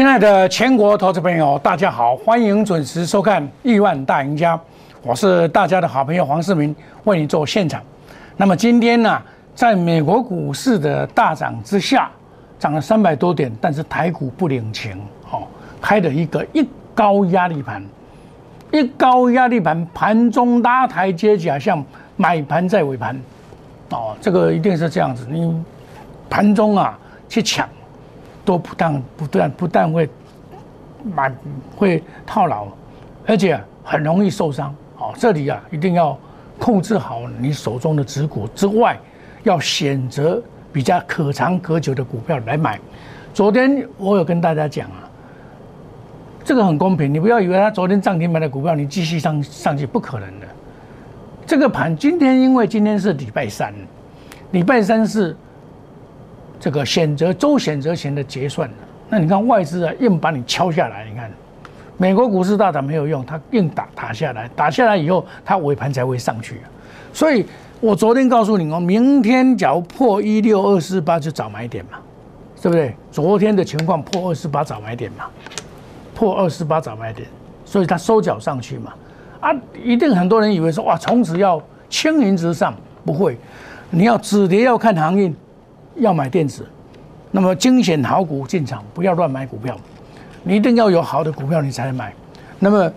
亲爱的全国投资朋友，大家好，欢迎准时收看《亿万大赢家》，我是大家的好朋友黄世明，为你做现场。那么今天呢，在美国股市的大涨之下，涨了三百多点，但是台股不领情，哦，开了一个一高压力盘，一高压力盘，盘中拉台阶假象，买盘在尾盘，哦，这个一定是这样子，你盘中啊去抢。都不但不但不但会买会套牢，而且很容易受伤。哦，这里啊一定要控制好你手中的持股之外，要选择比较可长可久的股票来买。昨天我有跟大家讲啊，这个很公平，你不要以为他昨天涨停板的股票你继续上上去，不可能的。这个盘今天因为今天是礼拜三，礼拜三是。这个选择周选择权的结算，那你看外资啊硬把你敲下来，你看美国股市大涨没有用，它硬打打下来，打下来以后它尾盘才会上去。所以我昨天告诉你哦，明天假如破一六二四八就早买点嘛，对不对？昨天的情况破二四八早买点嘛，破二四八早买点，所以它收脚上去嘛，啊，一定很多人以为说哇从此要青云直上，不会，你要止跌要看行业。要买电子，那么精选好股进场，不要乱买股票。你一定要有好的股票，你才能买。那么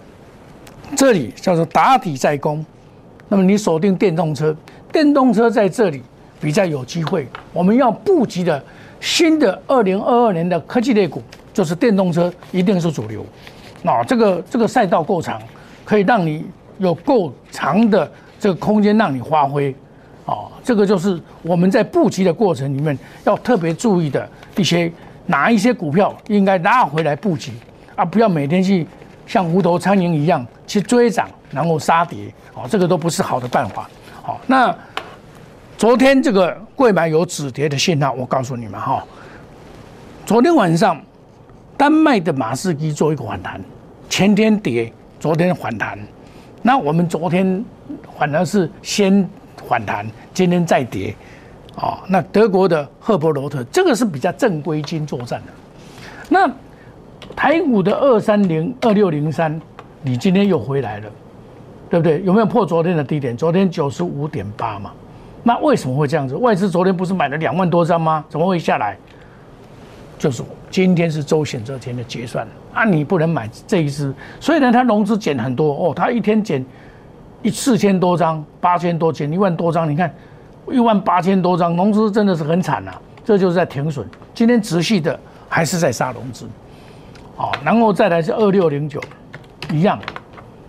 这里叫做打底在攻，那么你锁定电动车，电动车在这里比较有机会。我们要布局的新的二零二二年的科技类股，就是电动车一定是主流。那这个这个赛道够长，可以让你有够长的这个空间让你发挥。哦，这个就是我们在布局的过程里面要特别注意的一些哪一些股票应该拉回来布局啊，不要每天去像无头苍蝇一样去追涨，然后杀跌，哦，这个都不是好的办法。好，那昨天这个贵买有止跌的信号，我告诉你们哈，昨天晚上丹麦的马士基做一个反弹，前天跌，昨天反弹，那我们昨天反而是先。反弹，今天再跌，哦，那德国的赫伯罗特这个是比较正规军作战的。那台股的二三零二六零三，你今天又回来了，对不对？有没有破昨天的低点？昨天九十五点八嘛。那为什么会这样子？外资昨天不是买了两万多张吗？怎么会下来？就是今天是周选择天的结算啊，你不能买这一支。所以呢，它融资减很多哦，它一天减。一四千多张，八千多减一万多张，你看一万八千多张，融资真的是很惨呐，这就是在停损。今天持续的还是在杀融资，好，然后再来是二六零九，一样，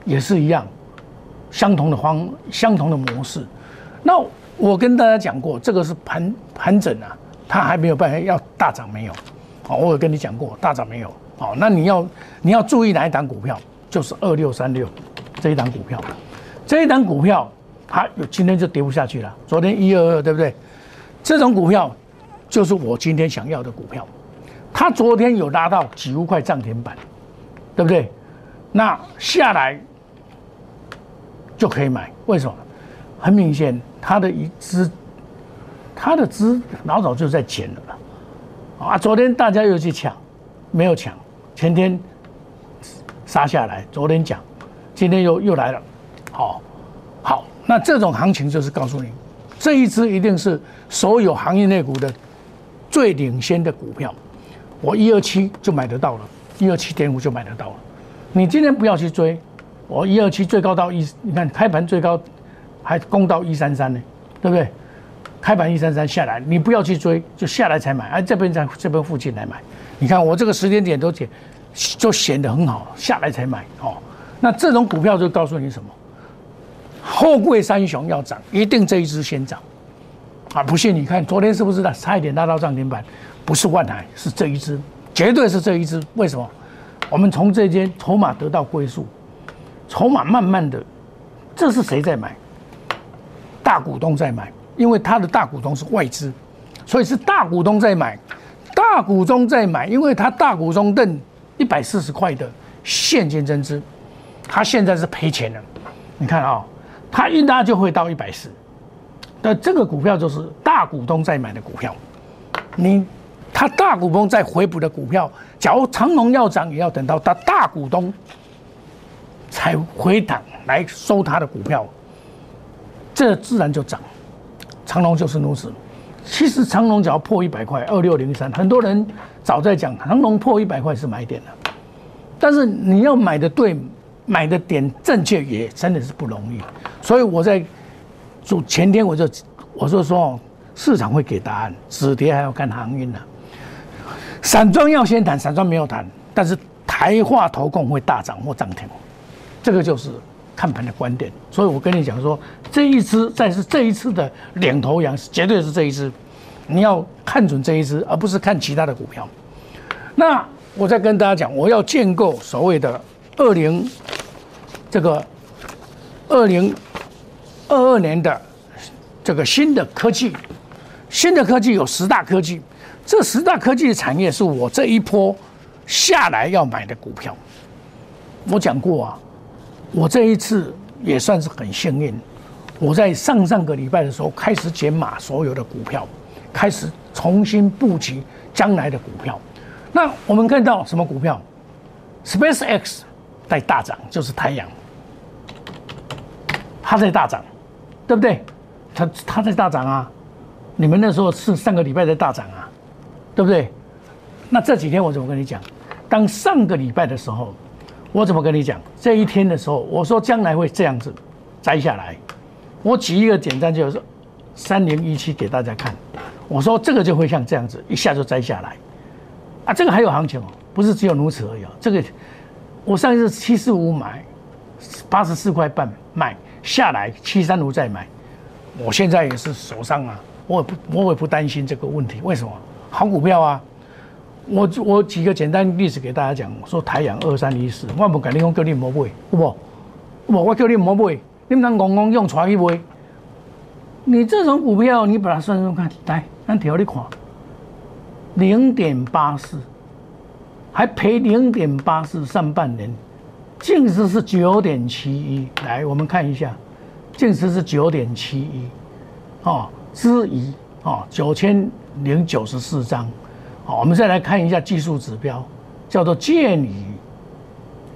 也是一样，相同的方，相同的模式。那我跟大家讲过，这个是盘盘整啊，它还没有办法要大涨没有？好，我有跟你讲过大涨没有？好，那你要你要注意哪一档股票？就是二六三六这一档股票。这一档股票，它有今天就跌不下去了。昨天一二二，对不对？这种股票就是我今天想要的股票。它昨天有拉到几乎快涨停板，对不对？那下来就可以买。为什么？很明显，它的一资，它的资老早就在减了。啊，昨天大家又去抢，没有抢。前天杀下来，昨天讲，今天又又来了。好，好，那这种行情就是告诉你，这一支一定是所有行业内股的最领先的股票。我一二七就买得到了，一二七点五就买得到了。你今天不要去追，我一二七最高到一，你看开盘最高还攻到一三三呢，对不对？开盘一三三下来，你不要去追，就下来才买，哎这边在这边附近来买。你看我这个时间点都显就显得很好，下来才买哦。那这种股票就告诉你什么？后贵三雄要涨，一定这一只先涨，啊！不信你看，昨天是不是的差一点拉到涨停板？不是万海，是这一只，绝对是这一只。为什么？我们从这间筹码得到归宿，筹码慢慢的，这是谁在买？大股东在买，因为他的大股东是外资，所以是大股东在买，大股东在买，因为他大股东认一百四十块的现金增资，他现在是赔钱了。你看啊。它一拉就会到一百四，那这个股票就是大股东在买的股票，你他大股东在回补的股票，假如长隆要涨，也要等到他大股东才回档来收他的股票，这自然就涨。长隆就是如此。其实长隆只要破一百块，二六零三，很多人早在讲长隆破一百块是买点了，但是你要买的对，买的点正确也真的是不容易。所以我在就前天我就我就说，市场会给答案，止跌还要看航运呢。散装要先谈，散装没有谈，但是台化投控会大涨或涨停，这个就是看盘的观点。所以我跟你讲说，这一支再是这一次的领头羊，绝对是这一支，你要看准这一支，而不是看其他的股票。那我再跟大家讲，我要建构所谓的二零这个二零二二年的这个新的科技，新的科技有十大科技。这十大科技的产业是我这一波下来要买的股票。我讲过啊，我这一次也算是很幸运。我在上上个礼拜的时候开始减码所有的股票，开始重新布局将来的股票。那我们看到什么股票？Space X 在大涨，就是太阳，它在大涨，对不对？它它在大涨啊！你们那时候是上个礼拜在大涨啊！对不对？那这几天我怎么跟你讲？当上个礼拜的时候，我怎么跟你讲？这一天的时候，我说将来会这样子摘下来。我举一个简单就是三零一七给大家看。我说这个就会像这样子，一下就摘下来。啊，这个还有行情哦，不是只有如此而已。这个我上一次七四五买，八十四块半卖下来，七三五再买。我现在也是手上啊，我也不我也不担心这个问题。为什么？好股票啊！我我举个简单例子给大家讲，说太阳二三一四，我不敢你讲叫你莫买，不不，我叫你莫买，你们当公公用出去买。你这种股票，你把它算算看，来，咱调你看，零点八四，还赔零点八四，上半年净值是九点七一，来，我们看一下，净值是九点七一，哦，之一，哦，九千。零九十四张，好，我们再来看一下技术指标，叫做剑鱼，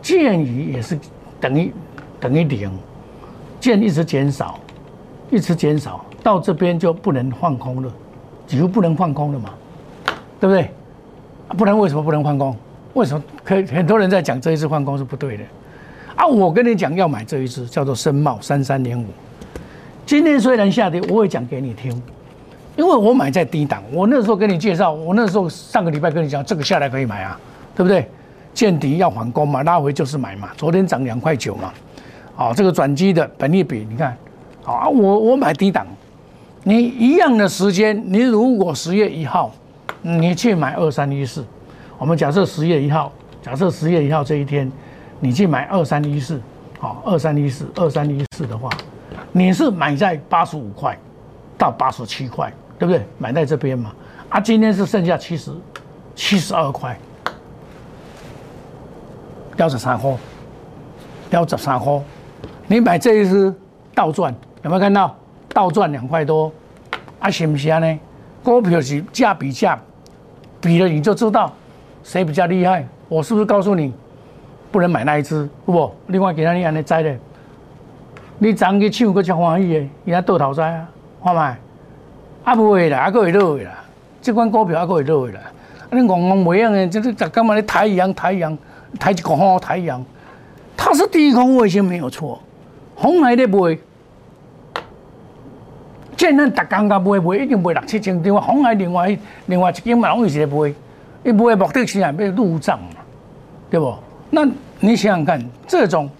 剑鱼也是等于等于零，剑一直减少，一直减少，到这边就不能放空了，几乎不能放空了嘛，对不对？不然为什么不能放空？为什么可以很多人在讲这一次放空是不对的？啊，我跟你讲要买这一支叫做深茂三三零五，今天虽然下跌，我会讲给你听。因为我买在低档，我那时候跟你介绍，我那时候上个礼拜跟你讲，这个下来可以买啊，对不对？见底要反攻嘛，拉回就是买嘛。昨天涨两块九嘛，好，这个转机的本利比，你看，好啊，我我买低档，你一样的时间，你如果十月一号，你去买二三一四，我们假设十月一号，假设十月一号这一天，你去买二三一四，好，二三一四，二三一四的话，你是买在八十五块到八十七块。对不对？买在这边嘛，啊，今天是剩下七十，七十二块，标十三号，标十三号，你买这一支倒赚，有没有看到？倒赚两块多，啊，行不行呢？股票是价比价，比了你就知道谁比较厉害。我是不是告诉你，不能买那一支，不？另外给他你安尼摘的，你涨去抢个超欢喜的，人家倒头栽啊，看买。啊，不会啦，还可会落的啦。这款股票还可会落的啦。啊，你戆戆袂样的，就是在干嘛？你抬阳、抬阳、抬一个号、抬阳，它是低空卫星没有错。红海的卖，见咱逐工甲卖卖，已经卖六七千张。红海另外另外一间嘛，拢是在卖。伊卖的目的是啊，要入账嘛，对不？那你想想看，这种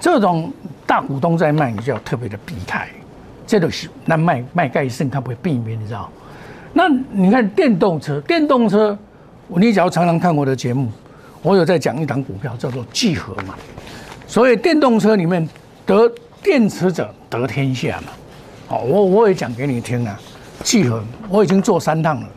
这种大股东在卖，你就要特别的避开。这都是那卖卖盖胜，他不会避免，你知道？那你看电动车，电动车，你只要常常看我的节目，我有在讲一档股票叫做聚合嘛。所以电动车里面得电池者得天下嘛。哦，我我也讲给你听啊。聚合我已经做三趟了，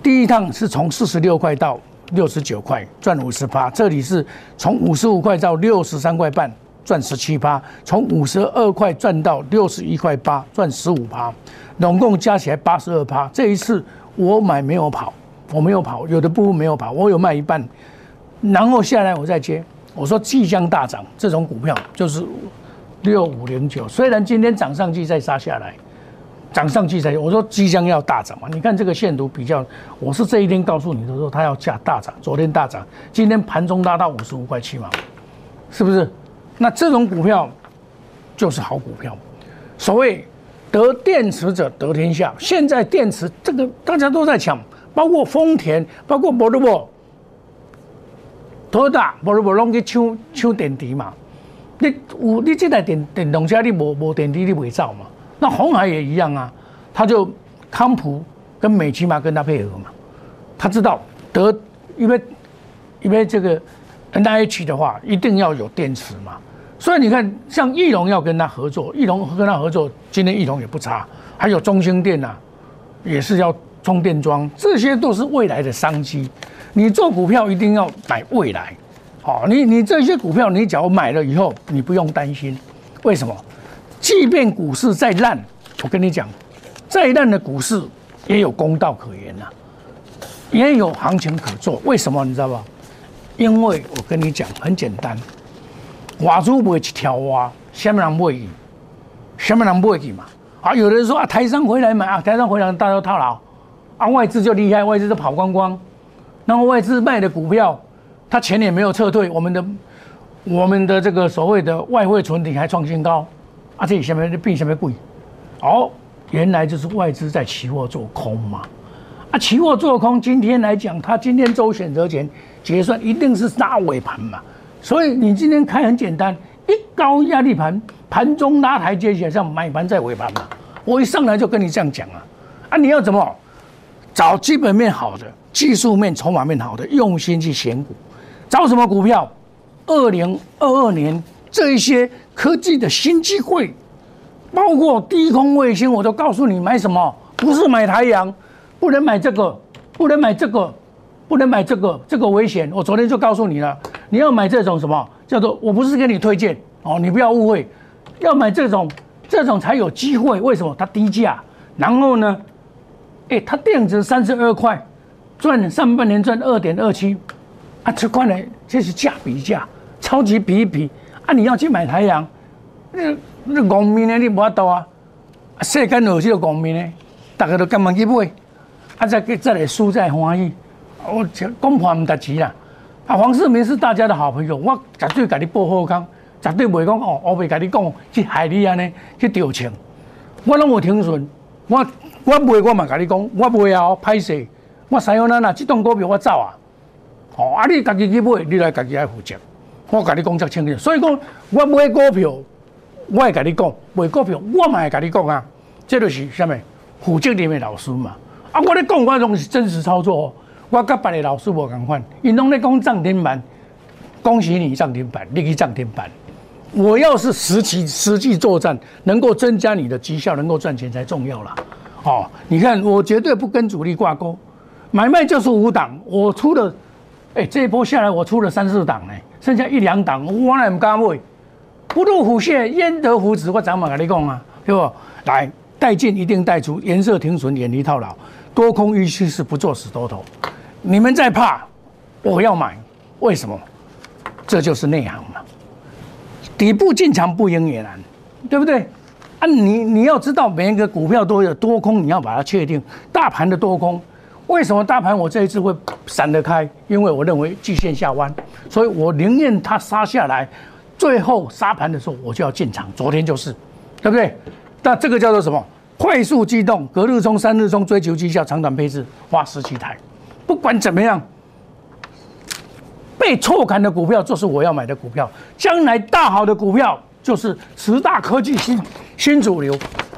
第一趟是从四十六块到六十九块赚五十八，这里是从五十五块到六十三块半。赚十七趴，从五十二块赚到六十一块八，赚十五趴，总共加起来八十二趴。这一次我买没有跑，我没有跑，有的部分没有跑，我有卖一半，然后下来我再接。我说即将大涨，这种股票就是六五零九，虽然今天涨上去再杀下来，涨上去再我说即将要大涨嘛。你看这个线图比较，我是这一天告诉你的说它要价大涨，昨天大涨，今天盘中拉到五十五块七毛，是不是？那这种股票就是好股票。所谓得电池者得天下，现在电池这个大家都在抢，包括丰田，包括博路博。多大？无无拢去抢抢电池嘛？你有你这台电电动车，你无无电池你袂走嘛？那红海也一样啊，他就康普跟美琪嘛跟他配合嘛，他知道得因为因为这个 N I H 的话，一定要有电池嘛。所以你看，像翼龙要跟他合作，翼龙跟他合作，今天翼龙也不差，还有中兴电呐，也是要充电桩，这些都是未来的商机。你做股票一定要买未来，好，你你这些股票，你只要买了以后，你不用担心，为什么？即便股市再烂，我跟你讲，再烂的股市也有公道可言呐，也有行情可做。为什么？你知道吧？因为我跟你讲，很简单，外资不会去挑蛙，下面人不会？下面人不会嘛？啊，有人说啊，台商回来买啊，台商回来大家都套牢，啊，外资就厉害，外资都跑光光。然后外资卖的股票，它钱也没有撤退，我们的我们的这个所谓的外汇存底还创新高，啊，这下面就变下面贵，哦，原来就是外资在期货做空嘛，啊，期货做空，今天来讲，它今天周选择权结算一定是拉尾盘嘛，所以你今天开很简单，一高压力盘，盘中拉台阶起来，像买盘在尾盘嘛，我一上来就跟你这样讲啊，啊，你要怎么？找基本面好的？技术面、筹码面好的，用心去选股，找什么股票？二零二二年这一些科技的新机会，包括低空卫星，我都告诉你买什么，不是买太阳，不能买这个，不能买这个，不能买这个，这个危险。我昨天就告诉你了，你要买这种什么叫做？我不是给你推荐哦，你不要误会，要买这种，这种才有机会。为什么？它低价，然后呢，哎，它电值三十二块。赚上半年赚二点二七，啊，这块呢，这是价比价，超级比一比啊！你要去买太阳，那那公民呢？你无法度啊！世间有这个公民呢，大家都赶忙去买，啊，再再来输再欢喜。我讲破唔得钱啦！啊，黄世明是大家的好朋友，我绝对给你报好康，绝对袂讲哦，我袂跟你讲去害你安尼去调情，我拢有听顺，我我袂我嘛跟你讲，我袂啊，歹势。我使用咱呐，这栋股票我走啊！哦，啊，你家己去买，你来家己来负责。我甲你讲则清楚，所以讲我买股票，我会甲你讲；买股票，我嘛会甲你讲啊。这就是什么？负责任的老师嘛。啊，我咧讲我拢是真实操作，我甲别的老师无共款。因拢咧讲涨停板，恭喜你涨停板，你去涨停板。我要是实际实际作战，能够增加你的绩效，能够赚钱才重要啦。哦，你看我绝对不跟主力挂钩。买卖就是五档，我出了，哎，这一波下来我出了三四档呢，剩下一两档，我哪唔敢买？不入虎穴，焉得虎子？我怎么跟你讲啊？对不？来，带进一定带出，颜色停损，远离套牢，多空预期是不做死多头。你们在怕，我要买，为什么？这就是内行嘛。底部进场不赢也难，对不对？啊，你你要知道每一个股票都有多空，你要把它确定，大盘的多空。为什么大盘我这一次会闪得开？因为我认为季线下弯，所以我宁愿它杀下来，最后杀盘的时候我就要进场。昨天就是，对不对？那这个叫做什么？快速机动，隔日冲、三日冲，追求绩效，长短配置，花十几台。不管怎么样，被错砍的股票就是我要买的股票。将来大好的股票就是十大科技新新主流。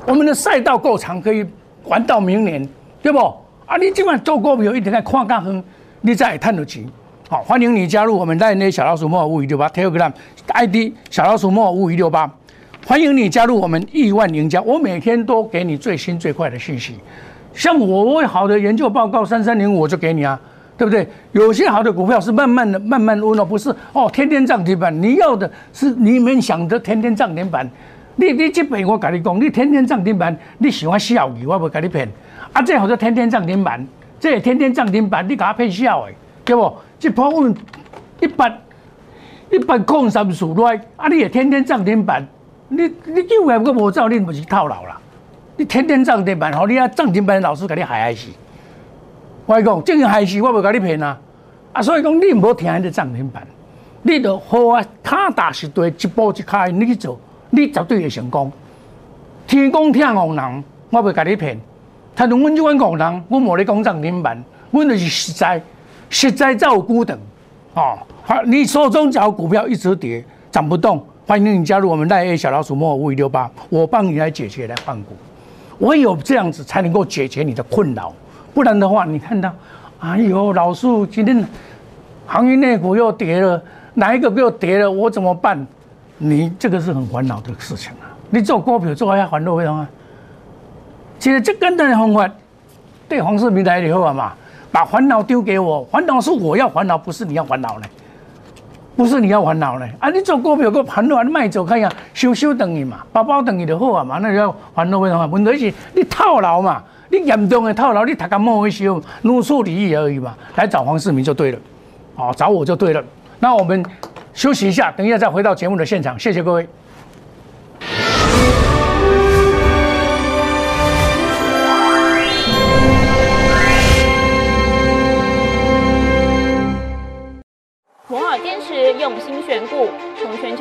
我们的赛道够长，可以玩到明年，对不？啊！你今晚做股票一定要看较远，你才会赚到钱。好，欢迎你加入我们在那小老鼠莫五一六八 Telegram ID 小老鼠莫五一六八，欢迎你加入我们亿万赢家。我每天都给你最新最快的信息。像我会好的研究报告三三零五我就给你啊，对不对？有些好的股票是慢慢的、慢慢温哦，不是哦，天天涨停板。你要的是你们想的天天涨停板。你你这边我跟你讲，你天天涨停板，你喜欢笑语，我不跟你骗。啊，这好像天天涨停板，这天天涨停板，你给它配笑的，对不？这波我们一百一百空三数来，啊，你也天天涨停板，你你就来个无走，你不是套牢啦？你天天涨停板，好，你啊涨停板老师给你害害死。我讲，正害死我袂甲你骗啊！啊，所以讲你唔好听迄个涨停板，你就好啊，踏踏实地一步一开，你去做，你绝对会成功。天公听红人，我袂甲你骗。他同阮即款工人，我无咧讲涨停板，阮就是实在，实在有孤等。哦，好，你手中只要股票一直跌，涨不动，欢迎你加入我们赖 A 小老鼠莫五五六八，我帮你来解决来换股。唯有这样子才能够解决你的困扰，不然的话，你看到，哎呦，老树今天行业内股又跌了，哪一个又跌了，我怎么办？你这个是很烦恼的事情啊！你做股票做下烦恼为什么？其实这简单的方法，对黄世明来以后嘛，把烦恼丢给我，烦恼是我要烦恼，不是你要烦恼呢，不是你要烦恼呢。啊，你做股票个烦恼，你卖走看下，修修等于嘛，包包等于就好啊嘛，那要烦恼为什么？问题是你套牢嘛，你严重的套牢，你他个莫维修露数利益而已嘛，来找黄世明就对了，哦，找我就对了。那我们休息一下，等一下再回到节目的现场，谢谢各位。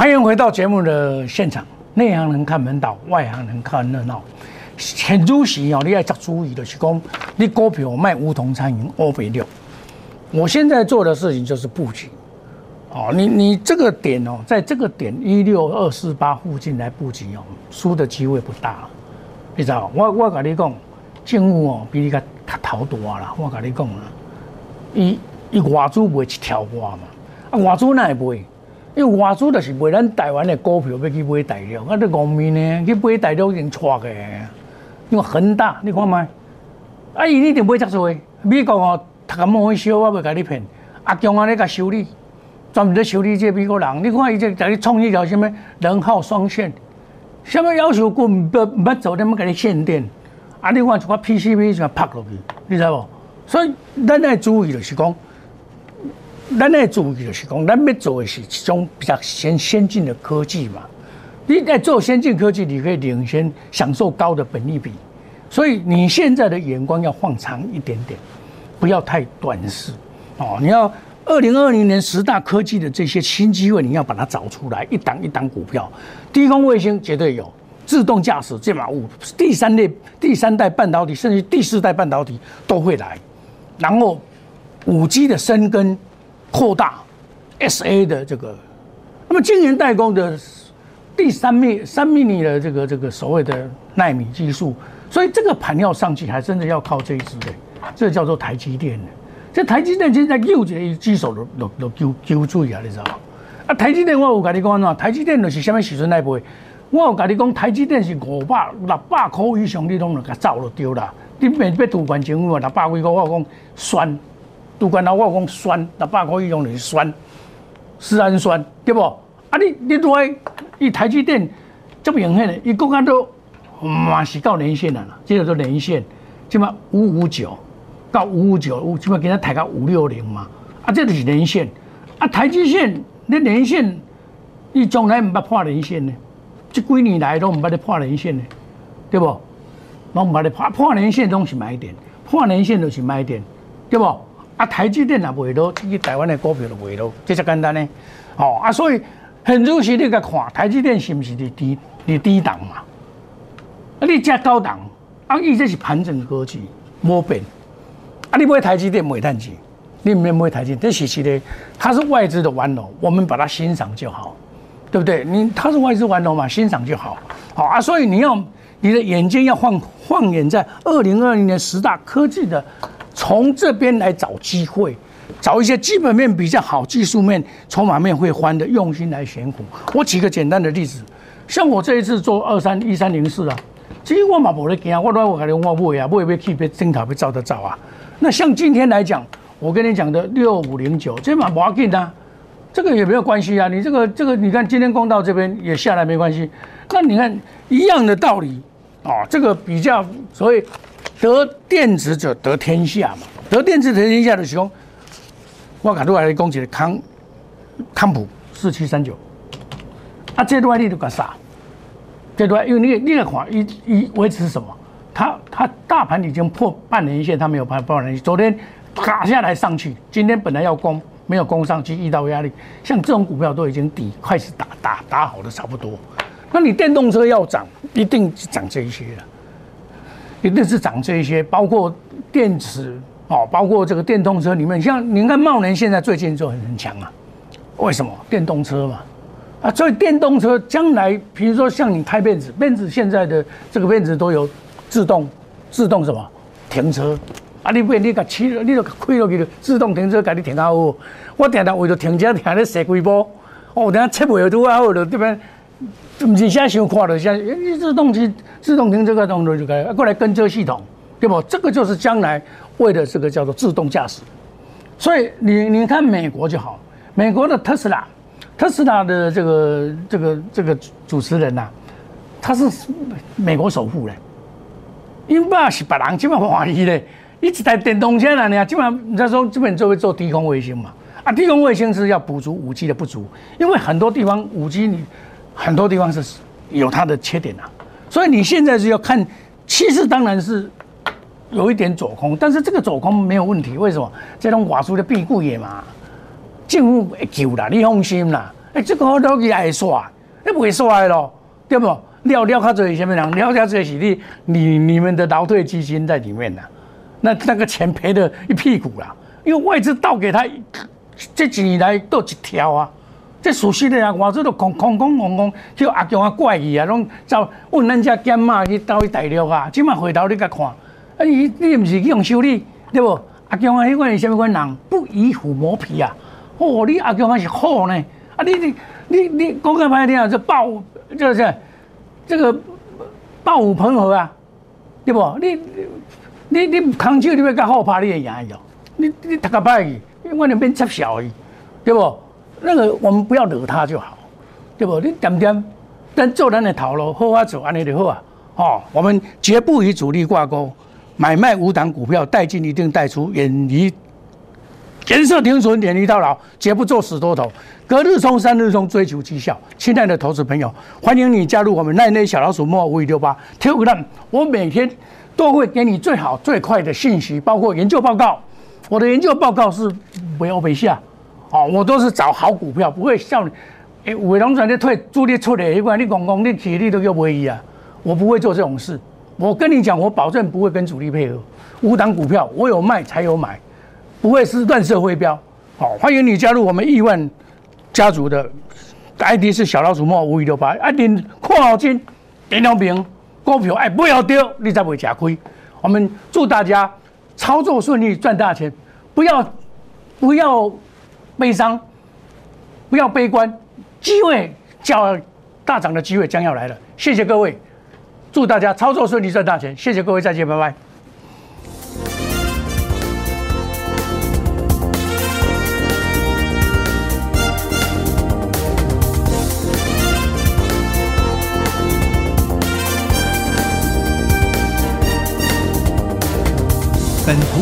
欢迎回到节目的现场。内行人看门道，外行人看热闹。很主席哦，你要注意的是讲，你股票卖梧桐餐饮欧肥六。我现在做的事情就是布局。哦，你你这个点哦，在这个点一六二四八附近来布局哦，输的机会不大。你知道？我我跟你讲，政府哦比你较较头大啦。我跟你讲啦，伊伊外资卖一条瓜嘛，啊外资哪会？因为外资就是卖咱台湾的股票，要去买大陆，啊，这外面呢去买大陆已经错嘅，因为恒大，你看麦，啊，伊一定买遮多，美国哦，读咁莫去烧，我袂甲你骗，阿强啊，你甲修理，专门在修理这美国人，你看伊这在你创一条什么人号双线，什么要求根本不不做，他们给你限电，啊，你看一个 PCB 就拍落去，你知无？所以咱要注意就是讲。咱要注意就是讲，咱要做的是一种比较先先进的科技嘛。你在做先进科技，你可以领先，享受高的本利比。所以你现在的眼光要放长一点点，不要太短视哦。你要二零二零年十大科技的这些新机会，你要把它找出来，一档一档股票。低空卫星绝对有，自动驾驶、这码物、第三类、第三代半导体，甚至第四代半导体都会来。然后五 G 的深耕。扩大 S A 的这个，那么晶圆代工的第三米三米米的这个这个所谓的纳米技术，所以这个盘要上去，还真的要靠这一支的，这叫做台积电的。这台积电现在又一个举手都都都揪揪住啊，你知道吗？啊，台积电我有跟你讲喏，台积电就是什么时阵来买？我有跟你讲，台积电是五百六百块以上，你拢能给走就丢了。你免要赌关政府六百几个，我讲算。都管他我讲酸，六百块以上就是酸，是氨酸，对不？啊，你你来，伊台积电这么明显的，伊国家都嘛是到连线了啦，这个做连线，起码五五九到五五九，起码给他抬到五六零嘛。啊，这就是连线。啊，台积线你连线，你从来唔捌破连线呢？这几年来都唔捌咧破连线呢，对不？拢唔捌咧破破连线，拢是买点。换年线就是买点，对不？啊，台积电也袂落，去台湾的股票就袂落，这才简单呢。哦啊，所以很多时你个看台积电是不是伫低伫低档嘛？啊，你加高档，啊，伊这是盘整格局，无变。啊，你买台积电没赚钱，你唔买台积电，这是是的，它是外资的玩偶，我们把它欣赏就好，对不对？你它是外资玩偶嘛，欣赏就好。好啊，所以你要你的眼睛要放放眼在二零二零年十大科技的，从这边来找机会，找一些基本面比较好、技术面、筹码面会翻的，用心来选股。我举个简单的例子，像我这一次做二三一三零四啊。其实我嘛无咧惊，我来我讲你我买啊，买要去别镜头被照得照啊。那像今天来讲，我跟你讲的六五零九，这嘛不要紧啊，这个也没有关系啊。你这个这个，你看今天公道这边也下来没关系。那你看一样的道理啊，这个比较所以得电子者得天下嘛，得电子得天下的时候，我讲出来讲起康康普四七三九，啊，这段你都搞啥？这段因为你你来看，一一维持什么？它它大盘已经破半年线，它没有破半年线。昨天卡下来上去，今天本来要攻，没有攻上去，遇到压力。像这种股票都已经底开始打打打好的差不多。那你电动车要涨，一定涨这一些了，一定是涨这一些，包括电池哦，包括这个电动车里面，像你看茂能现在最近就很很强啊。为什么？电动车嘛。啊，所以电动车将来，比如说像你开辫子，辫子现在的这个辫子都有自动自动什么停车啊？你不你个起，你就开落去，自动停车给你停好。我常常为了停车停咧设几波，哦，等下车尾都好了，这边唔是现在想看了，现在你自动机自动停车个动作就可以过来跟车系统，对不？这个就是将来为了这个叫做自动驾驶。所以你你看美国就好，美国的特斯拉。特斯拉的这个这个这个主持人呐，他是美国首富嘞，因为是别人基本怀疑嘞，一台电动车啦，你基本上你在说基本就会做低空卫星嘛，啊，低空卫星是要补足五 G 的不足，因为很多地方五 G 你很多地方是有它的缺点呐，所以你现在是要看趋势，当然是有一点走空，但是这个走空没有问题，为什么？这种瓦数的避固也嘛。政府会救啦，你放心啦。哎，这个我都也会刷，你不会刷的咯，对不？料料较多什么人？料较多是你你你们的劳退基金在里面呐，那那个钱赔的一屁股啦。因为外资倒给他这几年来都一条啊，这熟悉的啊，外资都空空空空空，叫阿强啊怪异啊，拢走问咱家减码去到去大陆啊，即马回头你甲看，啊你你唔是去用修理，对不？阿强啊，迄款是虾米款人？不以虎磨皮啊！哦，你阿强啊是好呢，啊，你你你你讲个歹听啊，这暴就是这个暴虎朋和啊，对不？你你你空手你要甲好拍你会赢伊哦，你你读个歹去，我两边插小伊，对不？那个我们不要惹他就好，对不？你点点，但做咱的头路好啊做，安尼就好啊。哦，我们绝不与主力挂钩，买卖无档股票，带进一定带出，远离。颜色停损，远离到老，绝不做死多头。隔日冲，三日冲，追求绩效。亲爱的投资朋友，欢迎你加入我们奈内小老鼠莫五五六八 t e l e。我每天都会给你最好最快的信息，包括研究报告。我的研究报告是不要被下，哦，我都是找好股票，不会像诶伟龙转的退主力出的，一般你讲讲你体力都叫不一啊。我不会做这种事。我跟你讲，我保证不会跟主力配合。五档股票，我有卖才有买。不会是乱射飞镖，好，欢迎你加入我们亿万家族的 ID 是小老鼠莫五五六八，一定看好金，点两瓶股票，哎，不要丢，你才不会吃亏。我们祝大家操作顺利，赚大钱，不要不要悲伤，不要悲观，机会叫大涨的机会将要来了。谢谢各位，祝大家操作顺利，赚大钱。谢谢各位，再见，拜拜。